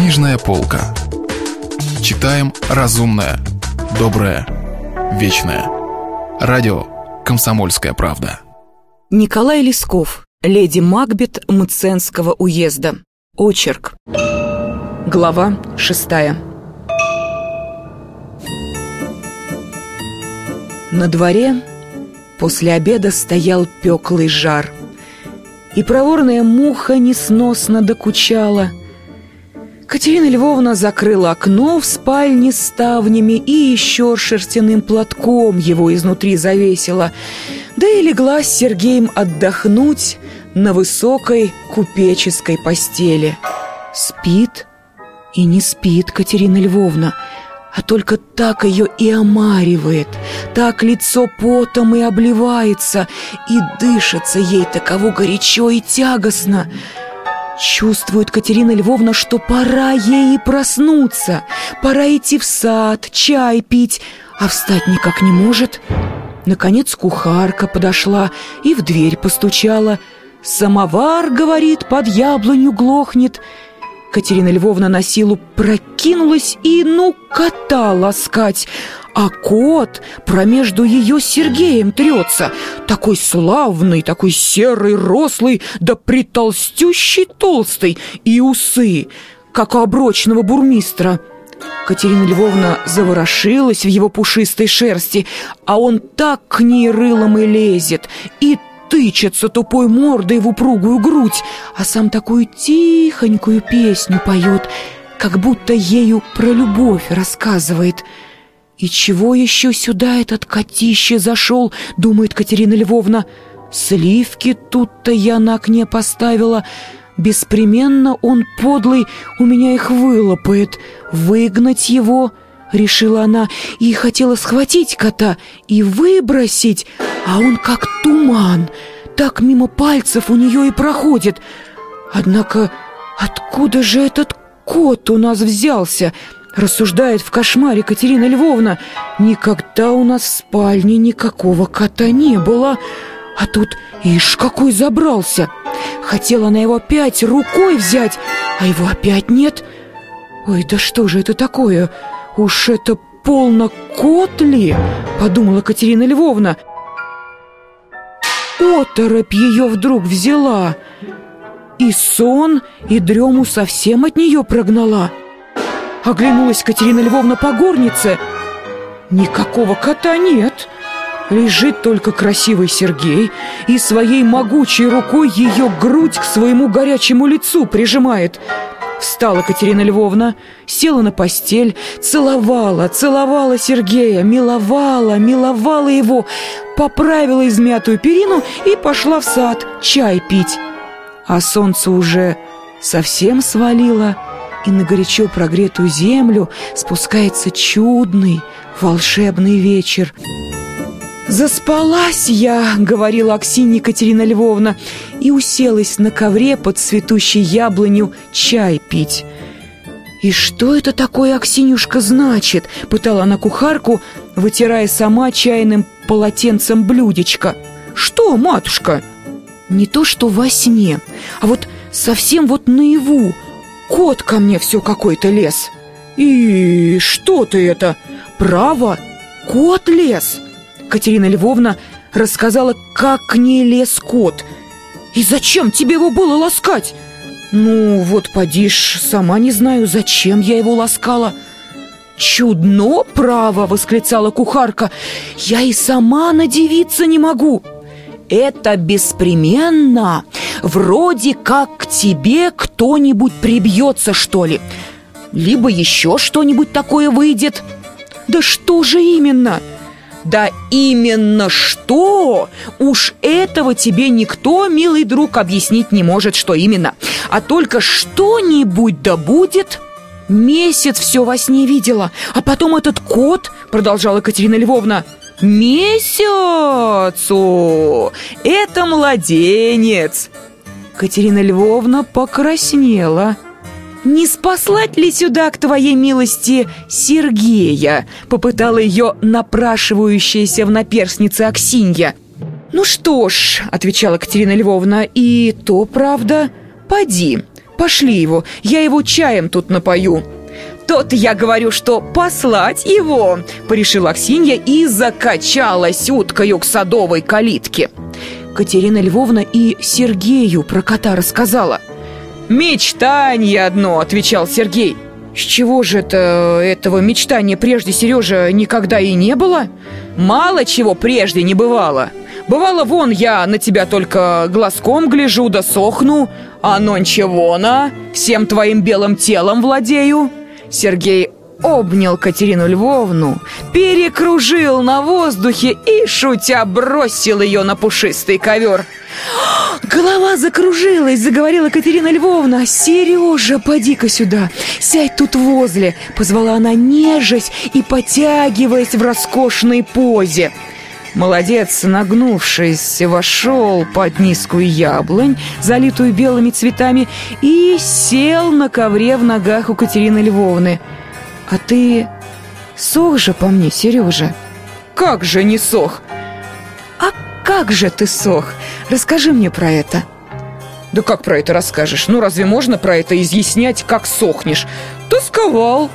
Книжная полка. Читаем разумное, доброе, вечное. Радио «Комсомольская правда». Николай Лесков, леди Макбет Мценского уезда. Очерк. Глава шестая. На дворе после обеда стоял пеклый жар. И проворная муха несносно докучала. Катерина Львовна закрыла окно в спальне ставнями и еще шерстяным платком его изнутри завесила, да и легла с Сергеем отдохнуть на высокой купеческой постели. Спит и не спит Катерина Львовна, а только так ее и омаривает, так лицо потом и обливается, и дышится ей таково горячо и тягостно. Чувствует Катерина Львовна, что пора ей проснуться, пора идти в сад, чай пить, а встать никак не может. Наконец кухарка подошла и в дверь постучала. «Самовар, — говорит, — под яблоню глохнет». Катерина Львовна на силу прокинулась и, ну, кота ласкать, а кот промежду ее с Сергеем трется, такой славный, такой серый, рослый, да притолстющий толстый, и усы, как у оброчного бурмистра. Катерина Львовна заворошилась в его пушистой шерсти, а он так к ней рылом и лезет, и тычется тупой мордой в упругую грудь, а сам такую тихонькую песню поет, как будто ею про любовь рассказывает. «И чего еще сюда этот котище зашел?» — думает Катерина Львовна. «Сливки тут-то я на окне поставила. Беспременно он подлый у меня их вылопает. Выгнать его...» — решила она, и хотела схватить кота и выбросить, а он как туман, так мимо пальцев у нее и проходит. Однако откуда же этот кот у нас взялся? Рассуждает в кошмаре Катерина Львовна. Никогда у нас в спальне никакого кота не было. А тут, ишь, какой забрался. Хотела она его опять рукой взять, а его опять нет. Ой, да что же это такое? Уж это полно кот ли? Подумала Катерина Львовна. Оторопь ее вдруг взяла. И сон, и дрему совсем от нее прогнала. Оглянулась Катерина Львовна по горнице. Никакого кота нет. Лежит только красивый Сергей и своей могучей рукой ее грудь к своему горячему лицу прижимает. Встала Катерина Львовна, села на постель, целовала, целовала Сергея, миловала, миловала его, поправила измятую перину и пошла в сад чай пить. А солнце уже совсем свалило, и на горячо прогретую землю спускается чудный волшебный вечер. «Заспалась я», — говорила Аксинья Екатерина Львовна, и уселась на ковре под цветущей яблонью чай пить. «И что это такое, Аксинюшка, значит?» — пытала она кухарку, вытирая сама чайным полотенцем блюдечко. «Что, матушка?» «Не то что во сне, а вот совсем вот наяву. Кот ко мне все какой-то лез». «И что ты это? Право, кот лез!» Катерина Львовна рассказала, как к ней лез кот. «И зачем тебе его было ласкать?» «Ну, вот подишь, сама не знаю, зачем я его ласкала». «Чудно, право!» — восклицала кухарка. «Я и сама надевиться не могу!» «Это беспременно! Вроде как к тебе кто-нибудь прибьется, что ли? Либо еще что-нибудь такое выйдет!» «Да что же именно?» Да именно что? Уж этого тебе никто, милый друг, объяснить не может, что именно. А только что-нибудь да будет... Месяц все во сне видела, а потом этот кот, продолжала Катерина Львовна, месяцу! Это младенец! Катерина Львовна покраснела. «Не спаслать ли сюда, к твоей милости, Сергея?» Попытала ее напрашивающаяся в наперснице Аксинья. «Ну что ж», — отвечала Катерина Львовна, — «и то правда. Поди, Пошли его, я его чаем тут напою Тот я говорю, что послать его Порешила Аксинья и закачалась уткою к садовой калитке Катерина Львовна и Сергею про кота рассказала. «Мечтание одно», — отвечал Сергей. «С чего же это этого мечтания прежде, Сережа, никогда и не было?» «Мало чего прежде не бывало. Бывало, вон, я на тебя только глазком гляжу да сохну А нонче вона, всем твоим белым телом владею Сергей обнял Катерину Львовну, перекружил на воздухе и, шутя, бросил ее на пушистый ковер. Голова закружилась, заговорила Катерина Львовна. «Сережа, поди-ка сюда, сядь тут возле!» Позвала она нежесть и потягиваясь в роскошной позе. Молодец, нагнувшись, вошел под низкую яблонь, залитую белыми цветами, и сел на ковре в ногах у Катерины Львовны. «А ты сох же по мне, Сережа?» «Как же не сох?» «А как же ты сох? Расскажи мне про это». «Да как про это расскажешь? Ну разве можно про это изъяснять, как сохнешь?» «Тосковал».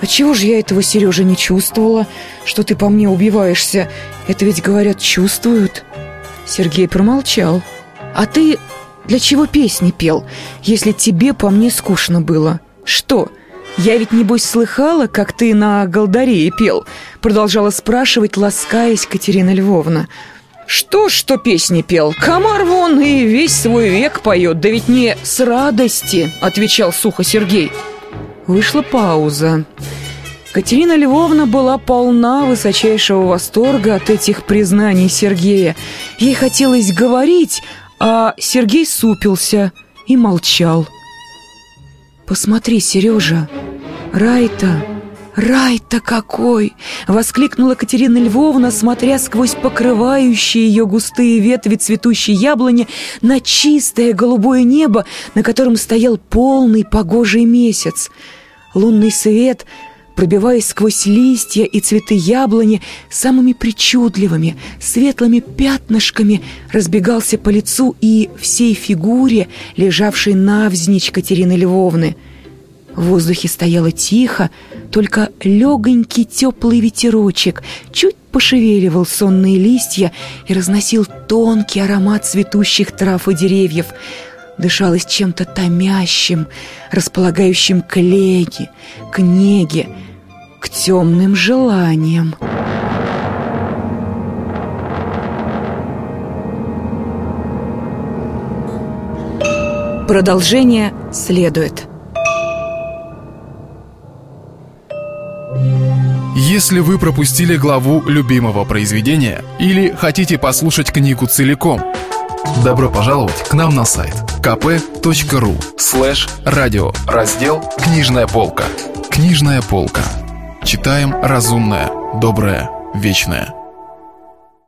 «А чего же я этого, Сережа, не чувствовала, что ты по мне убиваешься? Это ведь, говорят, чувствуют». Сергей промолчал. «А ты для чего песни пел, если тебе по мне скучно было? Что, «Я ведь, небось, слыхала, как ты на голдарее пел?» Продолжала спрашивать, ласкаясь Катерина Львовна. «Что, что песни пел? Комар вон и весь свой век поет, да ведь не с радости», — отвечал сухо Сергей. Вышла пауза. Катерина Львовна была полна высочайшего восторга от этих признаний Сергея. Ей хотелось говорить, а Сергей супился и молчал. «Посмотри, Сережа, рай-то, рай-то какой!» — воскликнула Катерина Львовна, смотря сквозь покрывающие ее густые ветви цветущей яблони на чистое голубое небо, на котором стоял полный погожий месяц. Лунный свет — пробиваясь сквозь листья и цветы яблони, самыми причудливыми, светлыми пятнышками разбегался по лицу и всей фигуре, лежавшей навзничь Катерины Львовны. В воздухе стояло тихо, только легонький теплый ветерочек чуть пошевеливал сонные листья и разносил тонкий аромат цветущих трав и деревьев — дышалось чем-то томящим, располагающим к леге, к неге, к темным желаниям. Продолжение следует. Если вы пропустили главу любимого произведения или хотите послушать книгу целиком, добро пожаловать к нам на сайт kp.ru слэш радио раздел «Книжная полка». «Книжная полка». Читаем разумное, доброе, вечное.